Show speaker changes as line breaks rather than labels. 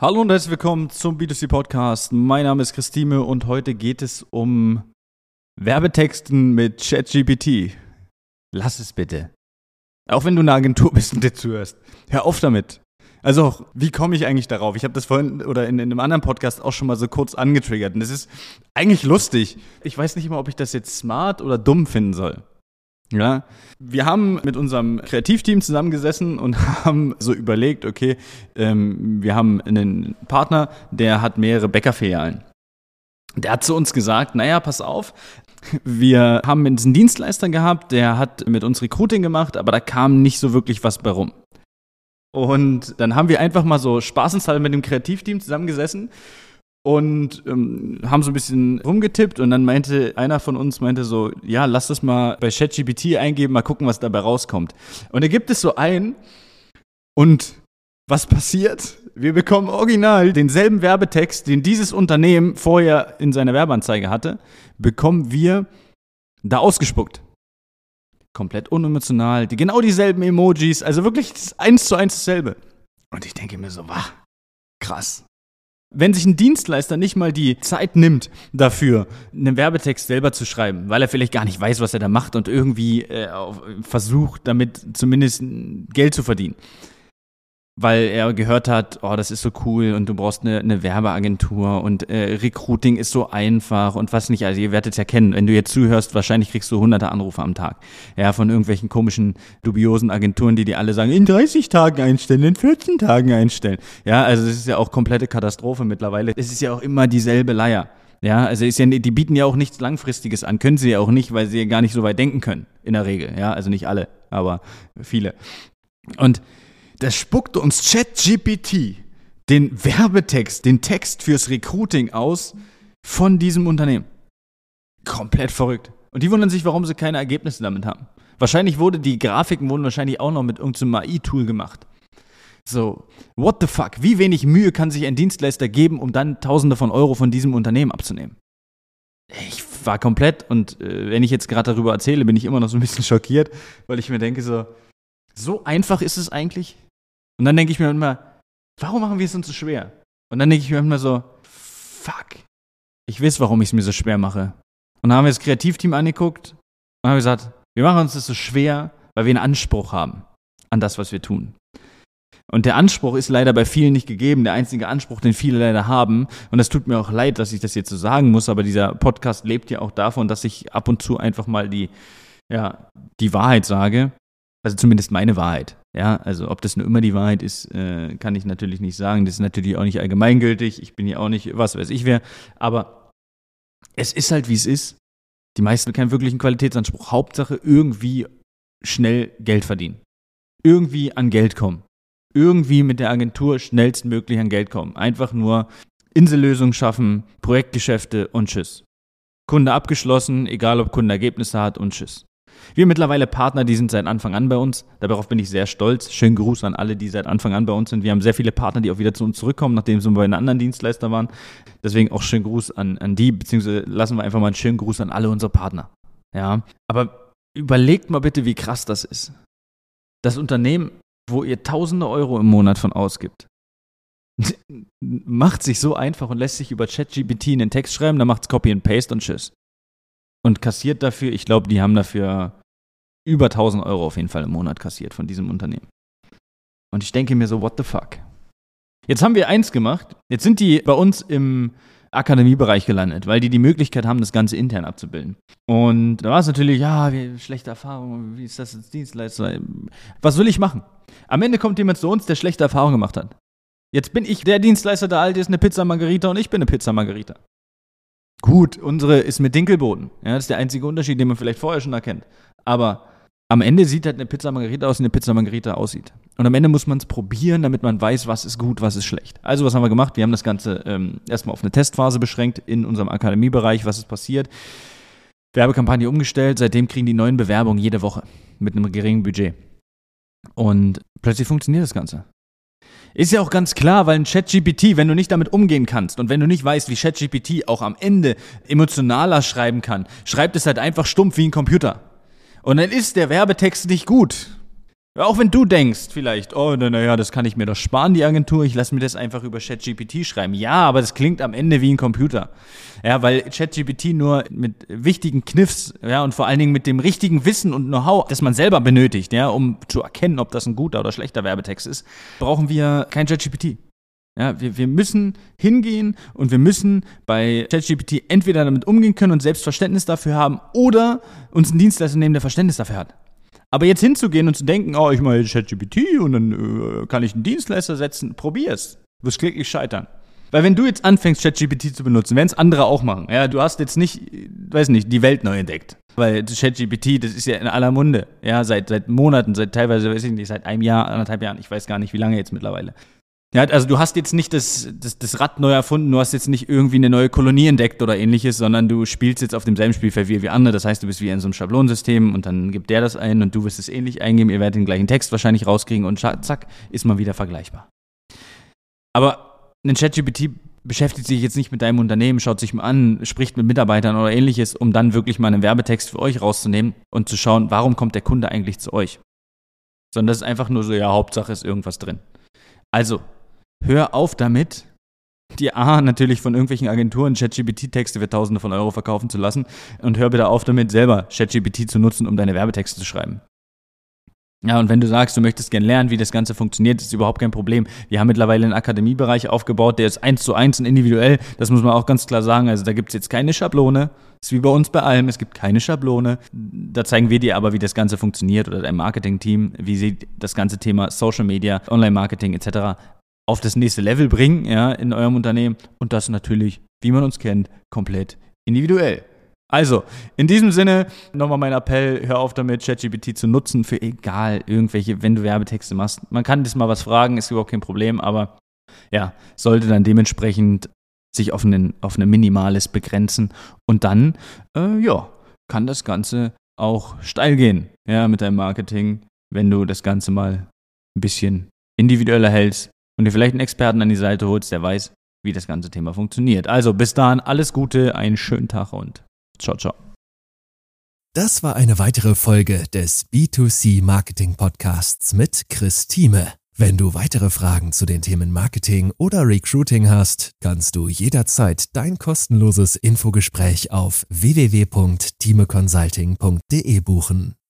Hallo und herzlich willkommen zum B2C Podcast. Mein Name ist Christine und heute geht es um Werbetexten mit ChatGPT. Lass es bitte. Auch wenn du eine Agentur bist und dir zuhörst. Hör auf damit. Also, wie komme ich eigentlich darauf? Ich habe das vorhin oder in, in, einem anderen Podcast auch schon mal so kurz angetriggert. Und das ist eigentlich lustig. Ich weiß nicht immer, ob ich das jetzt smart oder dumm finden soll. Ja, wir haben mit unserem Kreativteam zusammengesessen und haben so überlegt, okay, ähm, wir haben einen Partner, der hat mehrere Bäckerfilialen. Der hat zu uns gesagt, naja, pass auf, wir haben einen Dienstleister gehabt, der hat mit uns Recruiting gemacht, aber da kam nicht so wirklich was bei rum. Und dann haben wir einfach mal so spaßenshalber mit dem Kreativteam zusammengesessen und ähm, haben so ein bisschen rumgetippt und dann meinte einer von uns meinte so, ja, lass das mal bei ChatGPT eingeben, mal gucken, was dabei rauskommt. Und er gibt es so ein und was passiert? Wir bekommen original denselben Werbetext, den dieses Unternehmen vorher in seiner Werbeanzeige hatte, bekommen wir da ausgespuckt. Komplett unemotional, die, genau dieselben Emojis, also wirklich eins zu eins dasselbe. Und ich denke mir so, wah, krass wenn sich ein Dienstleister nicht mal die Zeit nimmt dafür, einen Werbetext selber zu schreiben, weil er vielleicht gar nicht weiß, was er da macht und irgendwie äh, versucht, damit zumindest Geld zu verdienen, weil er gehört hat, oh, das ist so cool und du brauchst eine, eine Werbeagentur und äh, Recruiting ist so einfach und was nicht. Also ihr werdet es ja kennen. Wenn du jetzt zuhörst, wahrscheinlich kriegst du hunderte Anrufe am Tag. Ja, von irgendwelchen komischen, dubiosen Agenturen, die dir alle sagen, in 30 Tagen einstellen, in 14 Tagen einstellen. Ja, also das ist ja auch komplette Katastrophe mittlerweile. Es ist ja auch immer dieselbe Leier. Ja, also ist ja, die bieten ja auch nichts Langfristiges an, können sie ja auch nicht, weil sie ja gar nicht so weit denken können, in der Regel. Ja, also nicht alle, aber viele. Und da spuckt uns ChatGPT den Werbetext, den Text fürs Recruiting aus von diesem Unternehmen. Komplett verrückt. Und die wundern sich, warum sie keine Ergebnisse damit haben. Wahrscheinlich wurde die Grafiken wurden wahrscheinlich auch noch mit irgendeinem AI-Tool gemacht. So, what the fuck? Wie wenig Mühe kann sich ein Dienstleister geben, um dann Tausende von Euro von diesem Unternehmen abzunehmen? Ich war komplett und äh, wenn ich jetzt gerade darüber erzähle, bin ich immer noch so ein bisschen schockiert, weil ich mir denke so, so einfach ist es eigentlich? Und dann denke ich mir immer, warum machen wir es uns so schwer? Und dann denke ich mir immer so, fuck, ich weiß, warum ich es mir so schwer mache. Und dann haben wir das Kreativteam angeguckt und haben gesagt, wir machen uns das so schwer, weil wir einen Anspruch haben an das, was wir tun. Und der Anspruch ist leider bei vielen nicht gegeben. Der einzige Anspruch, den viele leider haben, und es tut mir auch leid, dass ich das jetzt so sagen muss, aber dieser Podcast lebt ja auch davon, dass ich ab und zu einfach mal die, ja, die Wahrheit sage. Also zumindest meine Wahrheit. Ja, also ob das nur immer die Wahrheit ist, äh, kann ich natürlich nicht sagen. Das ist natürlich auch nicht allgemeingültig. Ich bin ja auch nicht, was weiß ich wer. Aber es ist halt, wie es ist. Die meisten keinen wirklichen Qualitätsanspruch. Hauptsache irgendwie schnell Geld verdienen. Irgendwie an Geld kommen. Irgendwie mit der Agentur schnellstmöglich an Geld kommen. Einfach nur Insellösungen schaffen, Projektgeschäfte und tschüss. Kunde abgeschlossen, egal ob Kunde Ergebnisse hat und tschüss. Wir mittlerweile Partner, die sind seit Anfang an bei uns. Darauf bin ich sehr stolz. Schönen Gruß an alle, die seit Anfang an bei uns sind. Wir haben sehr viele Partner, die auch wieder zu uns zurückkommen, nachdem sie bei einem anderen Dienstleister waren. Deswegen auch schönen Gruß an, an die, beziehungsweise lassen wir einfach mal einen schönen Gruß an alle unsere Partner. Ja, aber überlegt mal bitte, wie krass das ist. Das Unternehmen, wo ihr tausende Euro im Monat von ausgibt, macht sich so einfach und lässt sich über ChatGPT einen Text schreiben, dann macht es Copy and Paste und tschüss und kassiert dafür, ich glaube, die haben dafür über 1000 Euro auf jeden Fall im Monat kassiert von diesem Unternehmen. Und ich denke mir so, what the fuck? Jetzt haben wir eins gemacht, jetzt sind die bei uns im Akademiebereich gelandet, weil die die Möglichkeit haben, das Ganze intern abzubilden. Und da war es natürlich, ja, schlechte Erfahrung, wie ist das als Dienstleister? Was will ich machen? Am Ende kommt jemand zu uns, der schlechte Erfahrungen gemacht hat. Jetzt bin ich der Dienstleister, der alt ist, eine Pizza Margarita und ich bin eine Pizza Margarita. Gut, unsere ist mit Dinkelboden. Ja, das ist der einzige Unterschied, den man vielleicht vorher schon erkennt. Aber am Ende sieht halt eine Pizza Margarita aus, wie eine Pizza Margarita aussieht. Und am Ende muss man es probieren, damit man weiß, was ist gut, was ist schlecht. Also, was haben wir gemacht? Wir haben das Ganze ähm, erstmal auf eine Testphase beschränkt in unserem Akademiebereich. Was ist passiert? Werbekampagne umgestellt. Seitdem kriegen die neuen Bewerbungen jede Woche mit einem geringen Budget. Und plötzlich funktioniert das Ganze. Ist ja auch ganz klar, weil ein ChatGPT, wenn du nicht damit umgehen kannst und wenn du nicht weißt, wie ChatGPT auch am Ende emotionaler schreiben kann, schreibt es halt einfach stumpf wie ein Computer. Und dann ist der Werbetext nicht gut. Auch wenn du denkst, vielleicht, oh, naja, das kann ich mir doch sparen, die Agentur, ich lasse mir das einfach über ChatGPT schreiben. Ja, aber das klingt am Ende wie ein Computer. Ja, weil ChatGPT nur mit wichtigen Kniffs, ja, und vor allen Dingen mit dem richtigen Wissen und Know-how, das man selber benötigt, ja, um zu erkennen, ob das ein guter oder schlechter Werbetext ist, brauchen wir kein ChatGPT. Ja, wir, wir müssen hingehen und wir müssen bei ChatGPT entweder damit umgehen können und Selbstverständnis dafür haben oder uns einen Dienstleister nehmen, der Verständnis dafür hat. Aber jetzt hinzugehen und zu denken, oh, ich mache ChatGPT und dann äh, kann ich einen Dienstleister setzen, probier's. Du wirst kläglich scheitern. Weil wenn du jetzt anfängst, ChatGPT zu benutzen, werden es andere auch machen. Ja, du hast jetzt nicht, weiß nicht, die Welt neu entdeckt. Weil ChatGPT, das ist ja in aller Munde. Ja, seit, seit Monaten, seit teilweise, weiß ich nicht, seit einem Jahr, anderthalb Jahren, ich weiß gar nicht, wie lange jetzt mittlerweile. Ja, also du hast jetzt nicht das, das, das Rad neu erfunden, du hast jetzt nicht irgendwie eine neue Kolonie entdeckt oder ähnliches, sondern du spielst jetzt auf demselben Spielfeld wie, wie andere. Das heißt, du bist wie in so einem Schablonsystem und dann gibt der das ein und du wirst es ähnlich eingeben, ihr werdet den gleichen Text wahrscheinlich rauskriegen und zack, ist man wieder vergleichbar. Aber ein ChatGPT beschäftigt sich jetzt nicht mit deinem Unternehmen, schaut sich mal an, spricht mit Mitarbeitern oder ähnliches, um dann wirklich mal einen Werbetext für euch rauszunehmen und zu schauen, warum kommt der Kunde eigentlich zu euch. Sondern das ist einfach nur so, ja, Hauptsache ist irgendwas drin. Also, hör auf damit, dir A, natürlich von irgendwelchen Agenturen ChatGPT-Texte für Tausende von Euro verkaufen zu lassen und hör bitte auf damit, selber ChatGPT zu nutzen, um deine Werbetexte zu schreiben. Ja, und wenn du sagst, du möchtest gerne lernen, wie das Ganze funktioniert, ist überhaupt kein Problem. Wir haben mittlerweile einen Akademiebereich aufgebaut, der ist eins zu eins und individuell. Das muss man auch ganz klar sagen. Also da gibt es jetzt keine Schablone. Das ist wie bei uns bei allem. Es gibt keine Schablone. Da zeigen wir dir aber, wie das Ganze funktioniert oder dein Marketing-Team, wie sie das ganze Thema Social Media, Online-Marketing etc auf das nächste Level bringen, ja, in eurem Unternehmen. Und das natürlich, wie man uns kennt, komplett individuell. Also, in diesem Sinne, nochmal mein Appell, hör auf damit, ChatGPT zu nutzen für egal irgendwelche, wenn du Werbetexte machst. Man kann das mal was fragen, ist überhaupt kein Problem, aber ja, sollte dann dementsprechend sich auf, einen, auf ein Minimales begrenzen. Und dann, äh, ja, kann das Ganze auch steil gehen, ja, mit deinem Marketing, wenn du das Ganze mal ein bisschen individueller hältst, und dir vielleicht einen Experten an die Seite holst, der weiß, wie das ganze Thema funktioniert. Also bis dahin alles Gute, einen schönen Tag und ciao, ciao.
Das war eine weitere Folge des B2C Marketing Podcasts mit Chris Thieme. Wenn du weitere Fragen zu den Themen Marketing oder Recruiting hast, kannst du jederzeit dein kostenloses Infogespräch auf www.timeconsulting.de buchen.